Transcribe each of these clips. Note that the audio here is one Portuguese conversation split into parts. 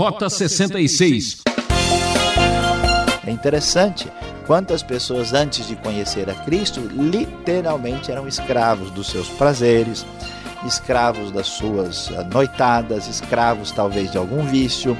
Rota 66. É interessante quantas pessoas antes de conhecer a Cristo literalmente eram escravos dos seus prazeres, escravos das suas ah, noitadas, escravos talvez de algum vício.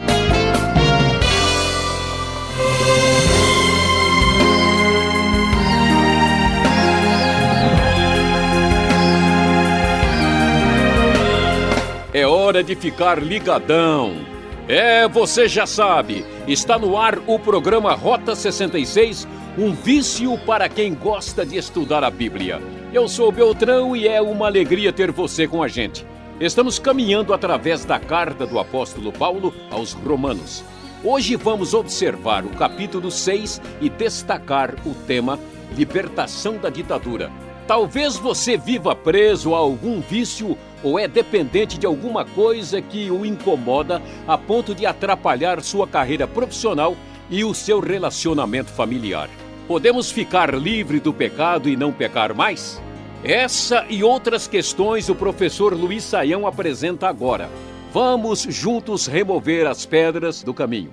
É hora de ficar ligadão. É, você já sabe, está no ar o programa Rota 66, um vício para quem gosta de estudar a Bíblia. Eu sou Beltrão e é uma alegria ter você com a gente. Estamos caminhando através da carta do apóstolo Paulo aos Romanos. Hoje vamos observar o capítulo 6 e destacar o tema Libertação da Ditadura. Talvez você viva preso a algum vício ou é dependente de alguma coisa que o incomoda a ponto de atrapalhar sua carreira profissional e o seu relacionamento familiar. Podemos ficar livre do pecado e não pecar mais? Essa e outras questões o professor Luiz Saião apresenta agora. Vamos juntos remover as pedras do caminho.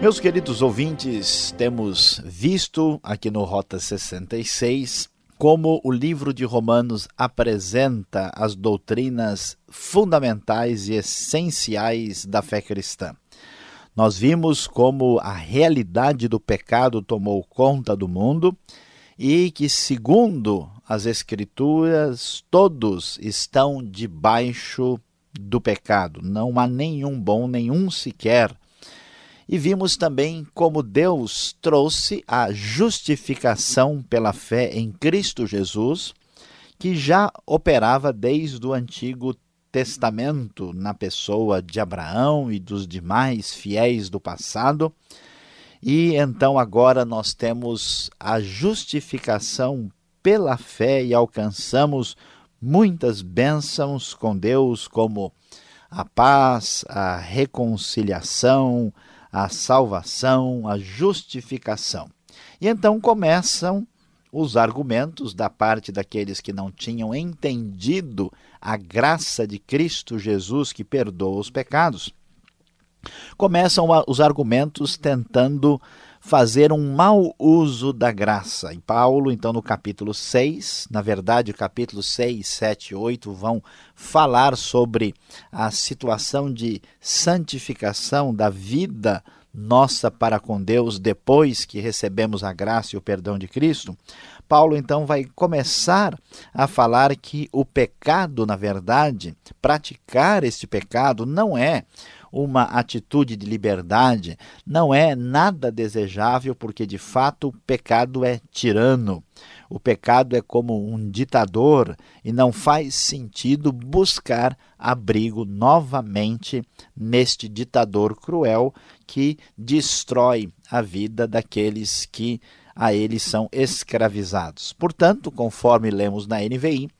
Meus queridos ouvintes, temos visto aqui no Rota 66 como o livro de Romanos apresenta as doutrinas fundamentais e essenciais da fé cristã. Nós vimos como a realidade do pecado tomou conta do mundo e que, segundo as Escrituras, todos estão debaixo do pecado. Não há nenhum bom, nenhum sequer e vimos também como Deus trouxe a justificação pela fé em Cristo Jesus, que já operava desde o Antigo Testamento na pessoa de Abraão e dos demais fiéis do passado. E então agora nós temos a justificação pela fé e alcançamos muitas bênçãos com Deus, como a paz, a reconciliação, a salvação, a justificação. E então começam os argumentos da parte daqueles que não tinham entendido a graça de Cristo Jesus que perdoa os pecados. Começam os argumentos tentando fazer um mau uso da graça. E Paulo, então, no capítulo 6, na verdade, o capítulo 6, 7 e 8 vão falar sobre a situação de santificação da vida nossa para com Deus depois que recebemos a graça e o perdão de Cristo. Paulo então vai começar a falar que o pecado, na verdade, praticar este pecado não é uma atitude de liberdade, não é nada desejável, porque de fato o pecado é tirano. O pecado é como um ditador e não faz sentido buscar abrigo novamente neste ditador cruel que destrói a vida daqueles que a ele são escravizados. Portanto, conforme lemos na NVI,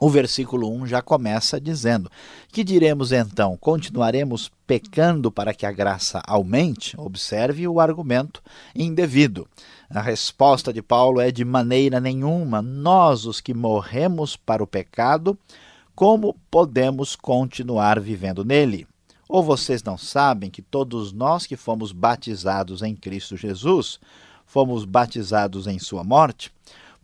o versículo 1 já começa dizendo: Que diremos então? Continuaremos pecando para que a graça aumente? Observe o argumento indevido. A resposta de Paulo é: de maneira nenhuma. Nós, os que morremos para o pecado, como podemos continuar vivendo nele? Ou vocês não sabem que todos nós que fomos batizados em Cristo Jesus, fomos batizados em sua morte?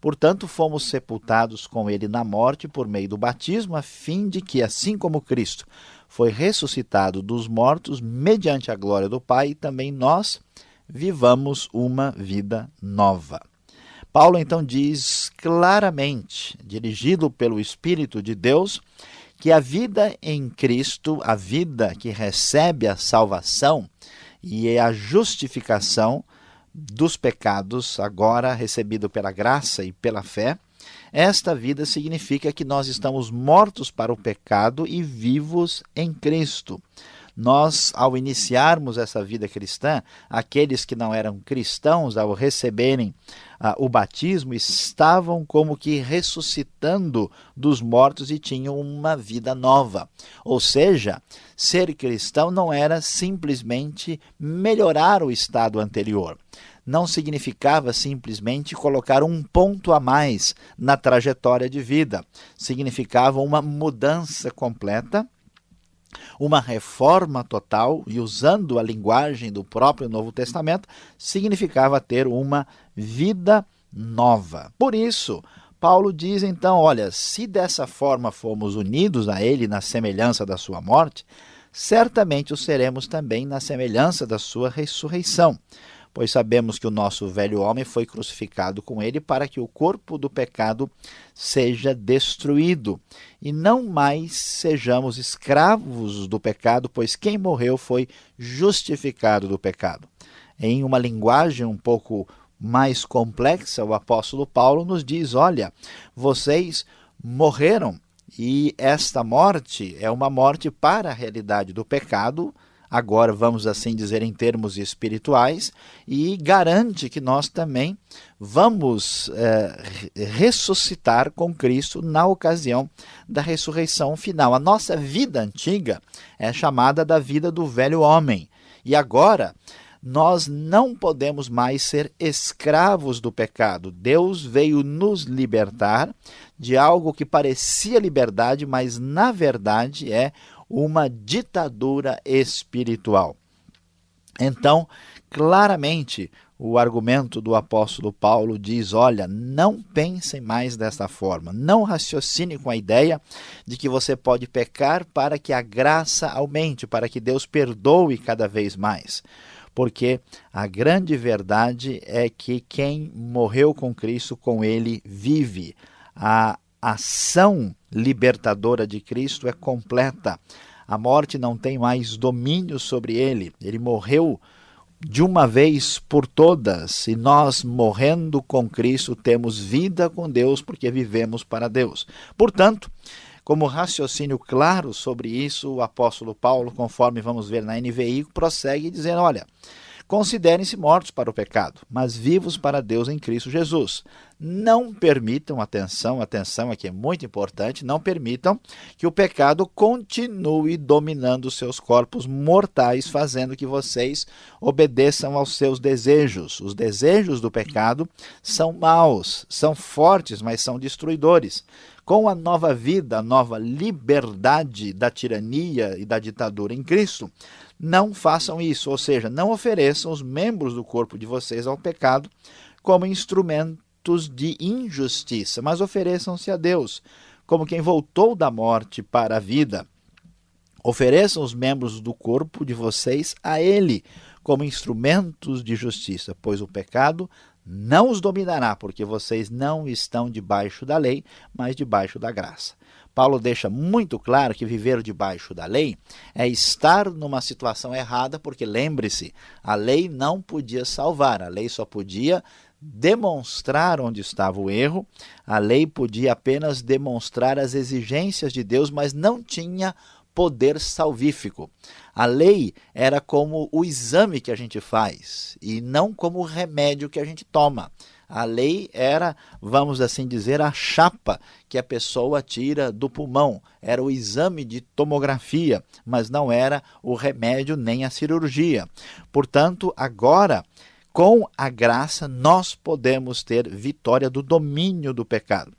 Portanto, fomos sepultados com ele na morte por meio do batismo, a fim de que, assim como Cristo foi ressuscitado dos mortos mediante a glória do Pai, também nós vivamos uma vida nova. Paulo então diz claramente, dirigido pelo Espírito de Deus, que a vida em Cristo, a vida que recebe a salvação e a justificação, dos pecados, agora recebido pela graça e pela fé, esta vida significa que nós estamos mortos para o pecado e vivos em Cristo. Nós, ao iniciarmos essa vida cristã, aqueles que não eram cristãos, ao receberem ah, o batismo, estavam como que ressuscitando dos mortos e tinham uma vida nova. Ou seja, ser cristão não era simplesmente melhorar o estado anterior não significava simplesmente colocar um ponto a mais na trajetória de vida, significava uma mudança completa uma reforma total e usando a linguagem do próprio Novo Testamento, significava ter uma vida nova. Por isso, Paulo diz então: olha, se dessa forma fomos unidos a ele na semelhança da sua morte, certamente o seremos também na semelhança da sua ressurreição. Pois sabemos que o nosso velho homem foi crucificado com ele para que o corpo do pecado seja destruído e não mais sejamos escravos do pecado, pois quem morreu foi justificado do pecado. Em uma linguagem um pouco mais complexa, o apóstolo Paulo nos diz: olha, vocês morreram e esta morte é uma morte para a realidade do pecado. Agora, vamos assim dizer, em termos espirituais, e garante que nós também vamos é, ressuscitar com Cristo na ocasião da ressurreição final. A nossa vida antiga é chamada da vida do velho homem. E agora nós não podemos mais ser escravos do pecado. Deus veio nos libertar de algo que parecia liberdade, mas na verdade é uma ditadura espiritual. Então, claramente, o argumento do apóstolo Paulo diz: olha, não pensem mais dessa forma, não raciocine com a ideia de que você pode pecar para que a graça aumente, para que Deus perdoe cada vez mais porque a grande verdade é que quem morreu com Cristo, com ele vive. A ação libertadora de Cristo é completa. A morte não tem mais domínio sobre ele. Ele morreu de uma vez por todas, e nós, morrendo com Cristo, temos vida com Deus porque vivemos para Deus. Portanto, como raciocínio claro sobre isso, o apóstolo Paulo, conforme vamos ver na NVI, prossegue dizendo: olha, considerem-se mortos para o pecado, mas vivos para Deus em Cristo Jesus. Não permitam, atenção, atenção aqui é muito importante, não permitam que o pecado continue dominando os seus corpos mortais, fazendo que vocês obedeçam aos seus desejos. Os desejos do pecado são maus, são fortes, mas são destruidores com a nova vida, a nova liberdade da tirania e da ditadura em Cristo, não façam isso, ou seja, não ofereçam os membros do corpo de vocês ao pecado como instrumentos de injustiça, mas ofereçam-se a Deus como quem voltou da morte para a vida. Ofereçam os membros do corpo de vocês a Ele como instrumentos de justiça, pois o pecado não os dominará, porque vocês não estão debaixo da lei, mas debaixo da graça. Paulo deixa muito claro que viver debaixo da lei é estar numa situação errada, porque lembre-se, a lei não podia salvar, a lei só podia demonstrar onde estava o erro, a lei podia apenas demonstrar as exigências de Deus, mas não tinha poder salvífico. A lei era como o exame que a gente faz e não como o remédio que a gente toma. A lei era, vamos assim dizer, a chapa que a pessoa tira do pulmão. Era o exame de tomografia, mas não era o remédio nem a cirurgia. Portanto, agora com a graça, nós podemos ter vitória do domínio do pecado.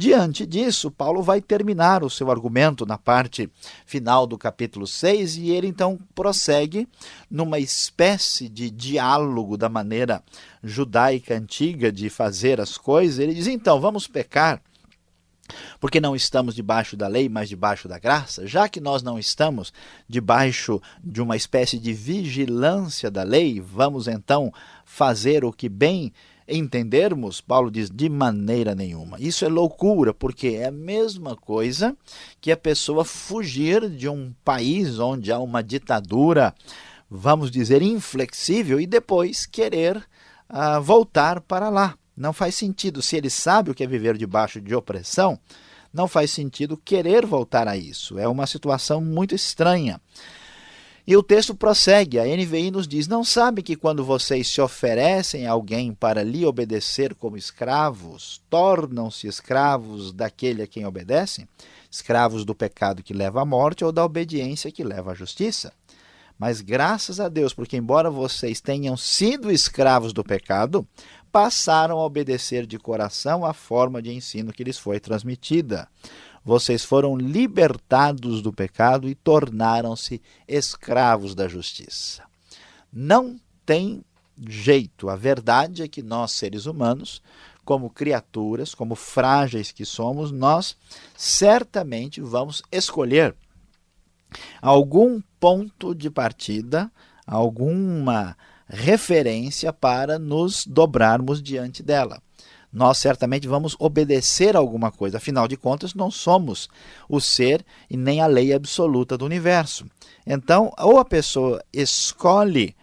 Diante disso, Paulo vai terminar o seu argumento na parte final do capítulo 6 e ele então prossegue numa espécie de diálogo da maneira judaica antiga de fazer as coisas. Ele diz: então, vamos pecar porque não estamos debaixo da lei, mas debaixo da graça, já que nós não estamos debaixo de uma espécie de vigilância da lei, vamos então fazer o que bem entendermos, Paulo diz, de maneira nenhuma. Isso é loucura, porque é a mesma coisa que a pessoa fugir de um país onde há uma ditadura, vamos dizer, inflexível, e depois querer uh, voltar para lá. Não faz sentido. Se ele sabe o que é viver debaixo de opressão, não faz sentido querer voltar a isso. É uma situação muito estranha. E o texto prossegue, a NVI nos diz: Não sabe que quando vocês se oferecem a alguém para lhe obedecer como escravos, tornam-se escravos daquele a quem obedecem? Escravos do pecado que leva à morte ou da obediência que leva à justiça? Mas graças a Deus, porque embora vocês tenham sido escravos do pecado, passaram a obedecer de coração a forma de ensino que lhes foi transmitida. Vocês foram libertados do pecado e tornaram-se escravos da justiça. Não tem jeito. A verdade é que nós, seres humanos, como criaturas, como frágeis que somos, nós certamente vamos escolher algum ponto de partida, alguma referência para nos dobrarmos diante dela. Nós certamente vamos obedecer a alguma coisa, afinal de contas, não somos o ser e nem a lei absoluta do universo. Então, ou a pessoa escolhe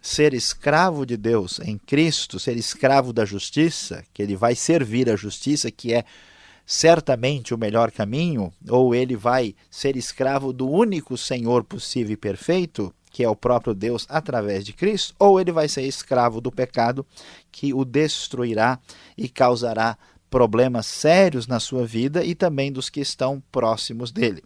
ser escravo de Deus em Cristo, ser escravo da justiça, que ele vai servir a justiça, que é certamente o melhor caminho, ou ele vai ser escravo do único Senhor possível e perfeito, que é o próprio Deus através de Cristo, ou ele vai ser escravo do pecado que o destruirá e causará problemas sérios na sua vida e também dos que estão próximos dele.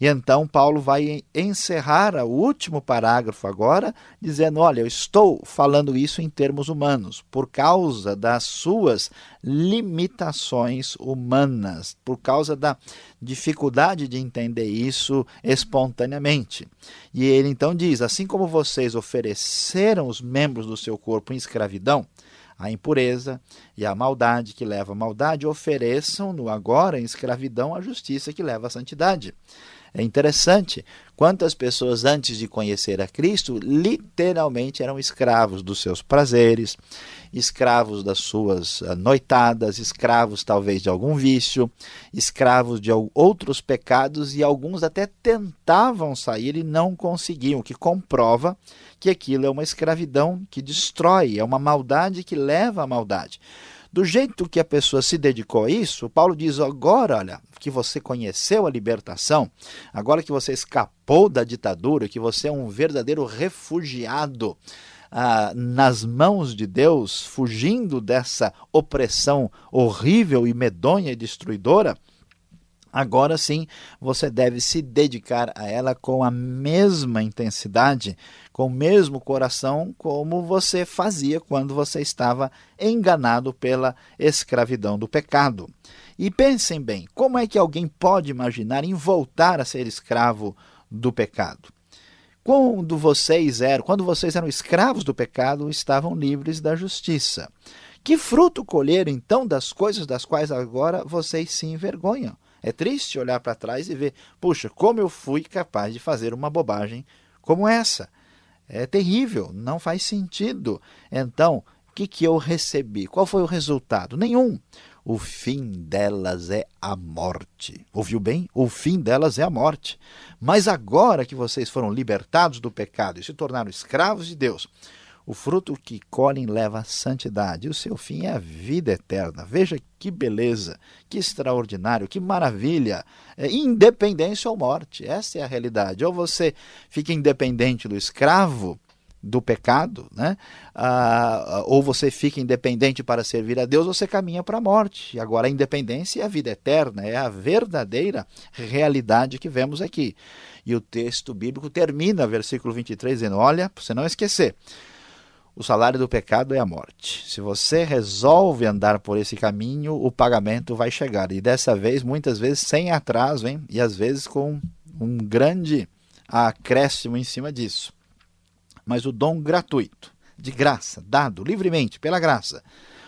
E então Paulo vai encerrar o último parágrafo agora, dizendo: Olha, eu estou falando isso em termos humanos, por causa das suas limitações humanas, por causa da dificuldade de entender isso espontaneamente. E ele então diz: Assim como vocês ofereceram os membros do seu corpo em escravidão, a impureza e a maldade que leva à maldade, ofereçam-no agora em escravidão à justiça que leva à santidade. É interessante quantas pessoas antes de conhecer a Cristo literalmente eram escravos dos seus prazeres, escravos das suas ah, noitadas, escravos talvez de algum vício, escravos de outros pecados e alguns até tentavam sair e não conseguiam, o que comprova que aquilo é uma escravidão que destrói, é uma maldade que leva à maldade. Do jeito que a pessoa se dedicou a isso, Paulo diz agora, olha, que você conheceu a libertação, agora que você escapou da ditadura, que você é um verdadeiro refugiado ah, nas mãos de Deus, fugindo dessa opressão horrível e medonha e destruidora, Agora sim, você deve se dedicar a ela com a mesma intensidade, com o mesmo coração, como você fazia quando você estava enganado pela escravidão do pecado. E pensem bem, como é que alguém pode imaginar em voltar a ser escravo do pecado? Quando vocês eram, quando vocês eram escravos do pecado, estavam livres da justiça. Que fruto colher então das coisas das quais agora vocês se envergonham? É triste olhar para trás e ver, puxa, como eu fui capaz de fazer uma bobagem como essa. É terrível, não faz sentido. Então, o que, que eu recebi? Qual foi o resultado? Nenhum. O fim delas é a morte. Ouviu bem? O fim delas é a morte. Mas agora que vocês foram libertados do pecado e se tornaram escravos de Deus, o fruto que colhem leva à santidade, e o seu fim é a vida eterna. Veja que beleza, que extraordinário, que maravilha. É independência ou morte, essa é a realidade. Ou você fica independente do escravo, do pecado, né? Ah, ou você fica independente para servir a Deus, ou você caminha para a morte. Agora, a independência é a vida eterna, é a verdadeira realidade que vemos aqui. E o texto bíblico termina, versículo 23, dizendo: Olha, para você não esquecer, o salário do pecado é a morte. Se você resolve andar por esse caminho, o pagamento vai chegar. E dessa vez, muitas vezes, sem atraso, hein? e às vezes com um grande acréscimo em cima disso. Mas o dom gratuito, de graça, dado livremente pela graça,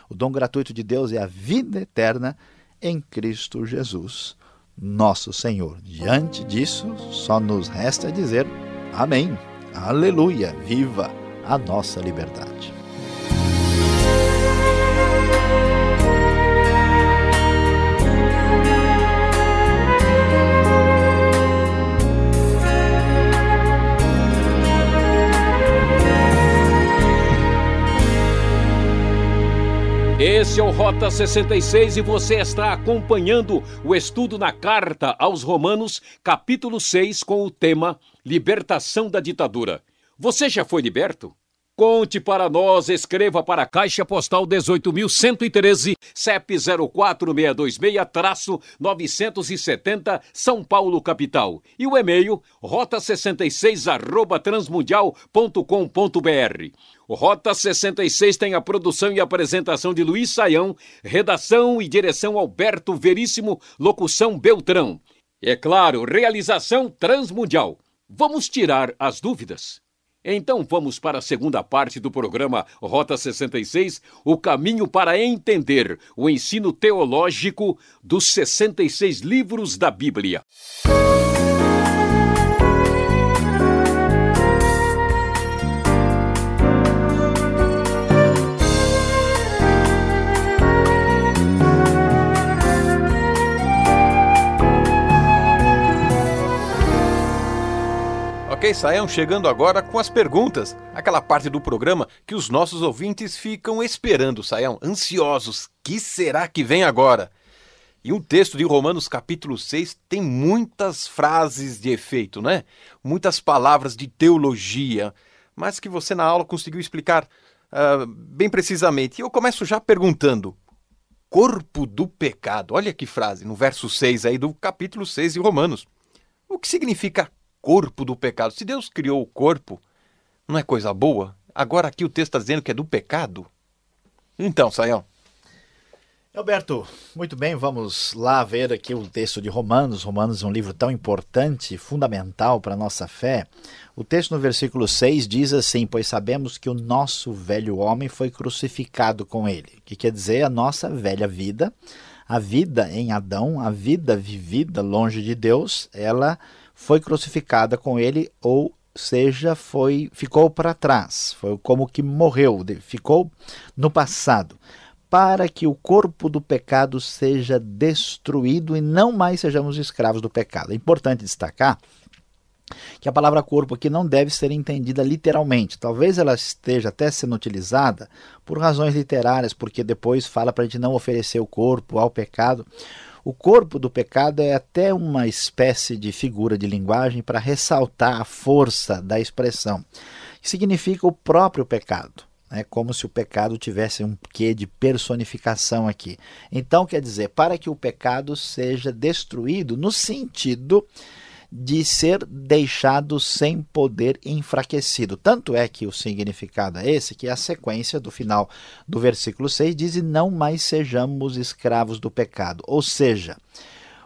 o dom gratuito de Deus é a vida eterna em Cristo Jesus, nosso Senhor. Diante disso, só nos resta dizer amém. Aleluia. Viva! A nossa liberdade. Esse é o Rota 66 e você está acompanhando o estudo na carta aos Romanos, capítulo 6, com o tema Libertação da Ditadura. Você já foi liberto? Conte para nós, escreva para a Caixa Postal 18.113, CEP 04626-970, São Paulo, capital. E o e-mail, rota66 arroba transmundial.com.br. Rota 66 tem a produção e apresentação de Luiz Saião, redação e direção Alberto Veríssimo, locução Beltrão. É claro, realização Transmundial. Vamos tirar as dúvidas? Então vamos para a segunda parte do programa Rota 66, o caminho para entender o ensino teológico dos 66 livros da Bíblia. Ok, Saião, chegando agora com as perguntas, aquela parte do programa que os nossos ouvintes ficam esperando, Saião, ansiosos. Que será que vem agora? E um texto de Romanos capítulo 6 tem muitas frases de efeito, né? Muitas palavras de teologia, mas que você na aula conseguiu explicar uh, bem precisamente. E eu começo já perguntando: corpo do pecado. Olha que frase no verso 6 aí do capítulo 6 de Romanos. O que significa corpo do pecado. Se Deus criou o corpo, não é coisa boa? Agora aqui o texto está dizendo que é do pecado. Então, Saião. Alberto, muito bem, vamos lá ver aqui o texto de Romanos. Romanos é um livro tão importante, fundamental para a nossa fé. O texto no versículo 6 diz assim: Pois sabemos que o nosso velho homem foi crucificado com ele. Que quer dizer a nossa velha vida, a vida em Adão, a vida vivida longe de Deus, ela foi crucificada com ele, ou seja, foi ficou para trás, foi como que morreu, ficou no passado, para que o corpo do pecado seja destruído e não mais sejamos escravos do pecado. É importante destacar que a palavra corpo aqui não deve ser entendida literalmente. Talvez ela esteja até sendo utilizada por razões literárias, porque depois fala para a gente não oferecer o corpo ao pecado. O corpo do pecado é até uma espécie de figura de linguagem para ressaltar a força da expressão. Significa o próprio pecado. É como se o pecado tivesse um quê de personificação aqui. Então, quer dizer, para que o pecado seja destruído no sentido de ser deixado sem poder enfraquecido. Tanto é que o significado é esse, que a sequência do final do versículo 6 diz: E não mais sejamos escravos do pecado. Ou seja,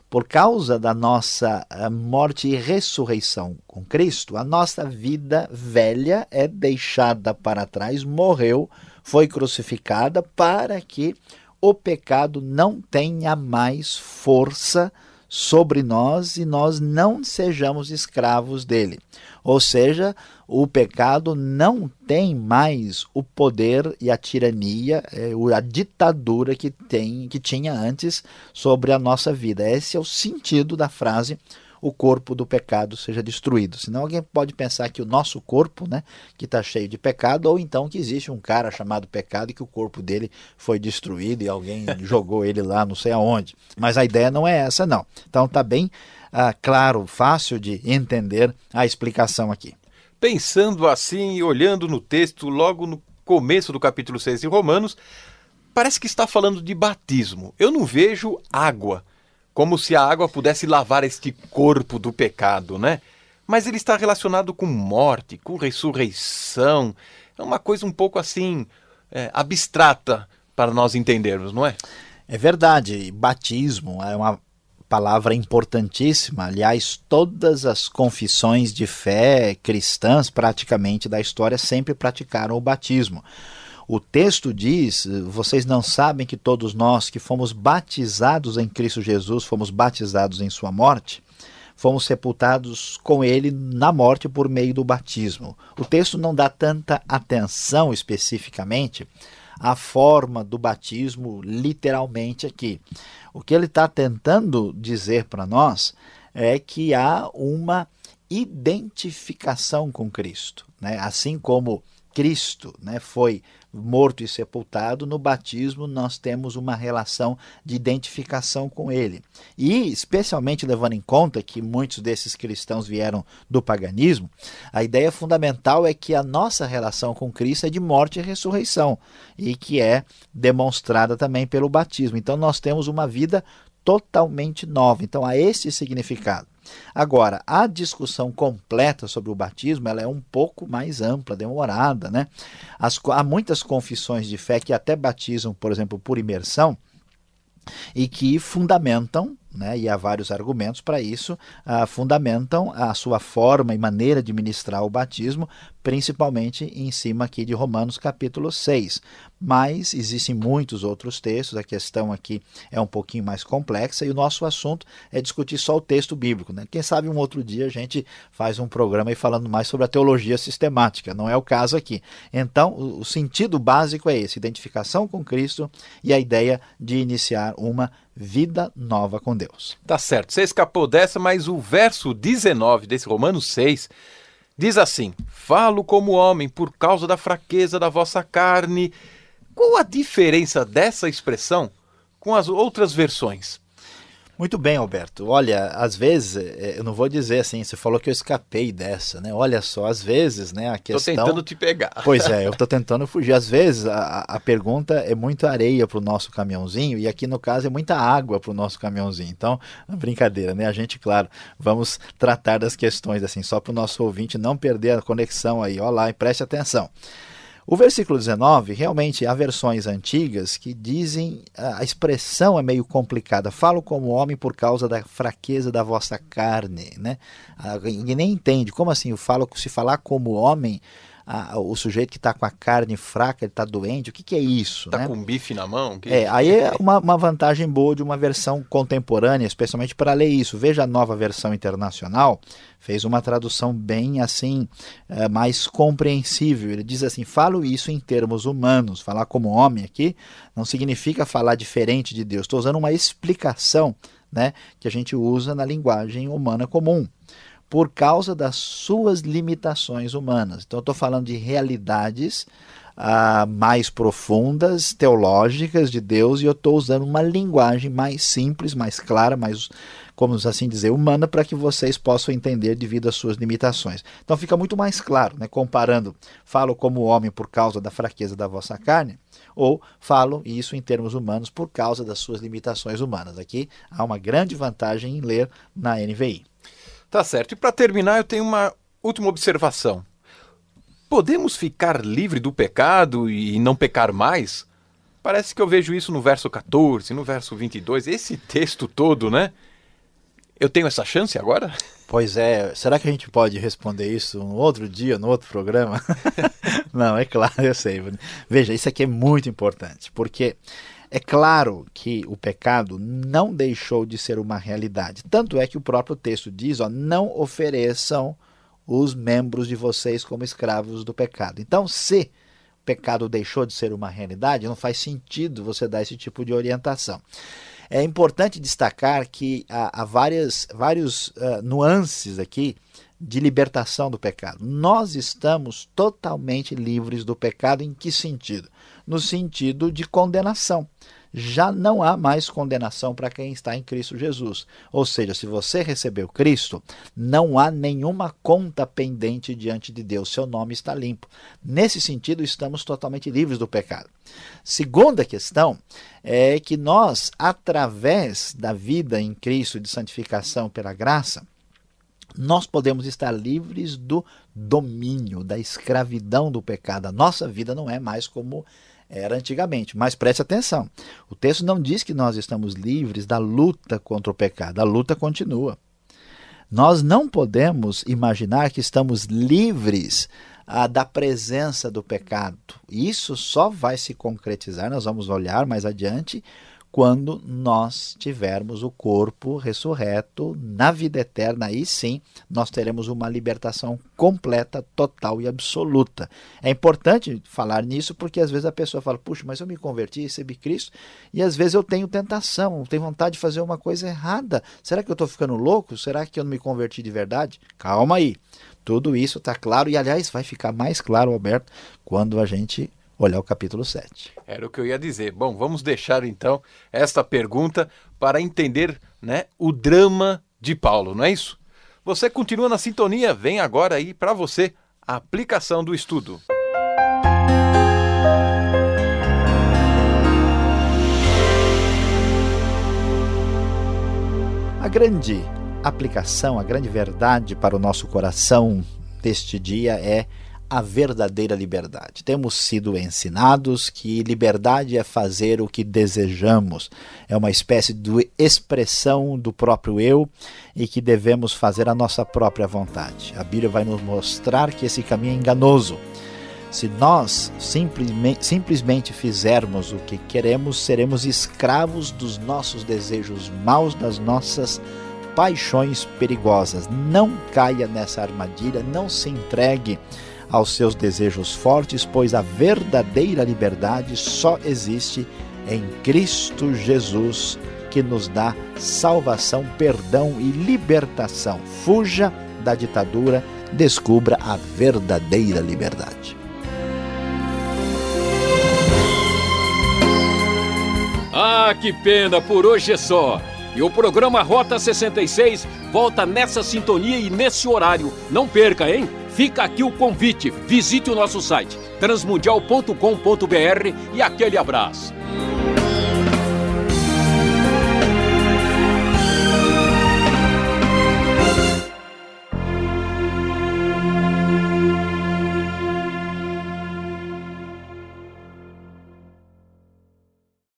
por causa da nossa eh, morte e ressurreição com Cristo, a nossa vida velha é deixada para trás, morreu, foi crucificada para que o pecado não tenha mais força sobre nós e nós não sejamos escravos dele. Ou seja, o pecado não tem mais o poder e a tirania, é, a ditadura que tem que tinha antes sobre a nossa vida. Esse é o sentido da frase o corpo do pecado seja destruído. Senão alguém pode pensar que o nosso corpo, né, que está cheio de pecado, ou então que existe um cara chamado pecado e que o corpo dele foi destruído e alguém jogou ele lá não sei aonde. Mas a ideia não é essa, não. Então está bem ah, claro, fácil de entender a explicação aqui. Pensando assim e olhando no texto, logo no começo do capítulo 6 de Romanos, parece que está falando de batismo. Eu não vejo água como se a água pudesse lavar este corpo do pecado, né? Mas ele está relacionado com morte, com ressurreição. É uma coisa um pouco assim é, abstrata para nós entendermos, não é? É verdade. Batismo é uma palavra importantíssima. Aliás, todas as confissões de fé cristãs, praticamente da história, sempre praticaram o batismo. O texto diz: vocês não sabem que todos nós que fomos batizados em Cristo Jesus, fomos batizados em Sua morte? Fomos sepultados com Ele na morte por meio do batismo. O texto não dá tanta atenção especificamente à forma do batismo, literalmente aqui. O que ele está tentando dizer para nós é que há uma identificação com Cristo. Né? Assim como Cristo né, foi morto e sepultado, no batismo nós temos uma relação de identificação com ele. E, especialmente levando em conta que muitos desses cristãos vieram do paganismo, a ideia fundamental é que a nossa relação com Cristo é de morte e ressurreição, e que é demonstrada também pelo batismo. Então, nós temos uma vida totalmente nova. Então, há esse significado. Agora, a discussão completa sobre o batismo ela é um pouco mais ampla, demorada. Né? As, há muitas confissões de fé que até batizam, por exemplo, por imersão, e que fundamentam né, e há vários argumentos para isso, uh, fundamentam a sua forma e maneira de ministrar o batismo, principalmente em cima aqui de Romanos capítulo 6. Mas existem muitos outros textos, a questão aqui é um pouquinho mais complexa e o nosso assunto é discutir só o texto bíblico. Né? Quem sabe um outro dia a gente faz um programa aí falando mais sobre a teologia sistemática, não é o caso aqui. Então, o, o sentido básico é esse: identificação com Cristo e a ideia de iniciar uma vida nova com Deus. Tá certo, você escapou dessa, mas o verso 19 desse Romanos 6 diz assim: Falo como homem por causa da fraqueza da vossa carne. Qual a diferença dessa expressão com as outras versões? Muito bem, Alberto. Olha, às vezes, é, eu não vou dizer assim, você falou que eu escapei dessa, né? Olha só, às vezes, né, a questão... Tô tentando te pegar. Pois é, eu tô tentando fugir. Às vezes, a, a pergunta é muito areia pro nosso caminhãozinho e aqui, no caso, é muita água pro nosso caminhãozinho. Então, brincadeira, né? A gente, claro, vamos tratar das questões assim, só pro nosso ouvinte não perder a conexão aí. Olha lá e preste atenção. O versículo 19, realmente há versões antigas que dizem a expressão é meio complicada. Falo como homem por causa da fraqueza da vossa carne, né? Ninguém nem entende como assim. Eu falo se falar como homem a, o sujeito que está com a carne fraca, ele está doente, o que, que é isso? Está né? com bife na mão? Que... É, aí é uma, uma vantagem boa de uma versão contemporânea, especialmente para ler isso. Veja a nova versão internacional, fez uma tradução bem assim, é, mais compreensível. Ele diz assim: falo isso em termos humanos. Falar como homem aqui não significa falar diferente de Deus. Estou usando uma explicação né, que a gente usa na linguagem humana comum por causa das suas limitações humanas. Então, estou falando de realidades ah, mais profundas, teológicas de Deus, e eu estou usando uma linguagem mais simples, mais clara, mais, como assim dizer, humana, para que vocês possam entender devido às suas limitações. Então, fica muito mais claro, né? comparando, falo como homem por causa da fraqueza da vossa carne, ou falo isso em termos humanos por causa das suas limitações humanas. Aqui há uma grande vantagem em ler na NVI. Tá certo. E para terminar, eu tenho uma última observação. Podemos ficar livre do pecado e não pecar mais? Parece que eu vejo isso no verso 14, no verso 22, esse texto todo, né? Eu tenho essa chance agora? Pois é, será que a gente pode responder isso no outro dia, no outro programa? não, é claro, eu sei. Veja, isso aqui é muito importante, porque é claro que o pecado não deixou de ser uma realidade. Tanto é que o próprio texto diz: ó, não ofereçam os membros de vocês como escravos do pecado. Então, se o pecado deixou de ser uma realidade, não faz sentido você dar esse tipo de orientação. É importante destacar que há, há várias, vários uh, nuances aqui de libertação do pecado. Nós estamos totalmente livres do pecado em que sentido? No sentido de condenação já não há mais condenação para quem está em Cristo Jesus. Ou seja, se você recebeu Cristo, não há nenhuma conta pendente diante de Deus, seu nome está limpo. Nesse sentido, estamos totalmente livres do pecado. Segunda questão é que nós, através da vida em Cristo de santificação pela graça, nós podemos estar livres do domínio, da escravidão do pecado. A nossa vida não é mais como era antigamente. Mas preste atenção: o texto não diz que nós estamos livres da luta contra o pecado, a luta continua. Nós não podemos imaginar que estamos livres ah, da presença do pecado. Isso só vai se concretizar, nós vamos olhar mais adiante, quando nós tivermos o corpo ressurreto na vida eterna, aí sim nós teremos uma libertação completa, total e absoluta. É importante falar nisso porque às vezes a pessoa fala: puxa, mas eu me converti, recebi Cristo, e às vezes eu tenho tentação, tenho vontade de fazer uma coisa errada. Será que eu estou ficando louco? Será que eu não me converti de verdade? Calma aí. Tudo isso está claro e, aliás, vai ficar mais claro, Alberto, quando a gente olhar o capítulo 7. Era o que eu ia dizer. Bom, vamos deixar então esta pergunta para entender né, o drama de Paulo, não é isso? Você continua na sintonia, vem agora aí para você a aplicação do estudo. A grande aplicação, a grande verdade para o nosso coração deste dia é a verdadeira liberdade. Temos sido ensinados que liberdade é fazer o que desejamos, é uma espécie de expressão do próprio eu e que devemos fazer a nossa própria vontade. A Bíblia vai nos mostrar que esse caminho é enganoso. Se nós simplesmente, simplesmente fizermos o que queremos, seremos escravos dos nossos desejos maus, das nossas paixões perigosas. Não caia nessa armadilha, não se entregue aos seus desejos fortes, pois a verdadeira liberdade só existe em Cristo Jesus, que nos dá salvação, perdão e libertação. Fuja da ditadura, descubra a verdadeira liberdade. Ah, que pena, por hoje é só. E o programa Rota 66 volta nessa sintonia e nesse horário. Não perca, hein? Fica aqui o convite. Visite o nosso site transmundial.com.br e aquele abraço.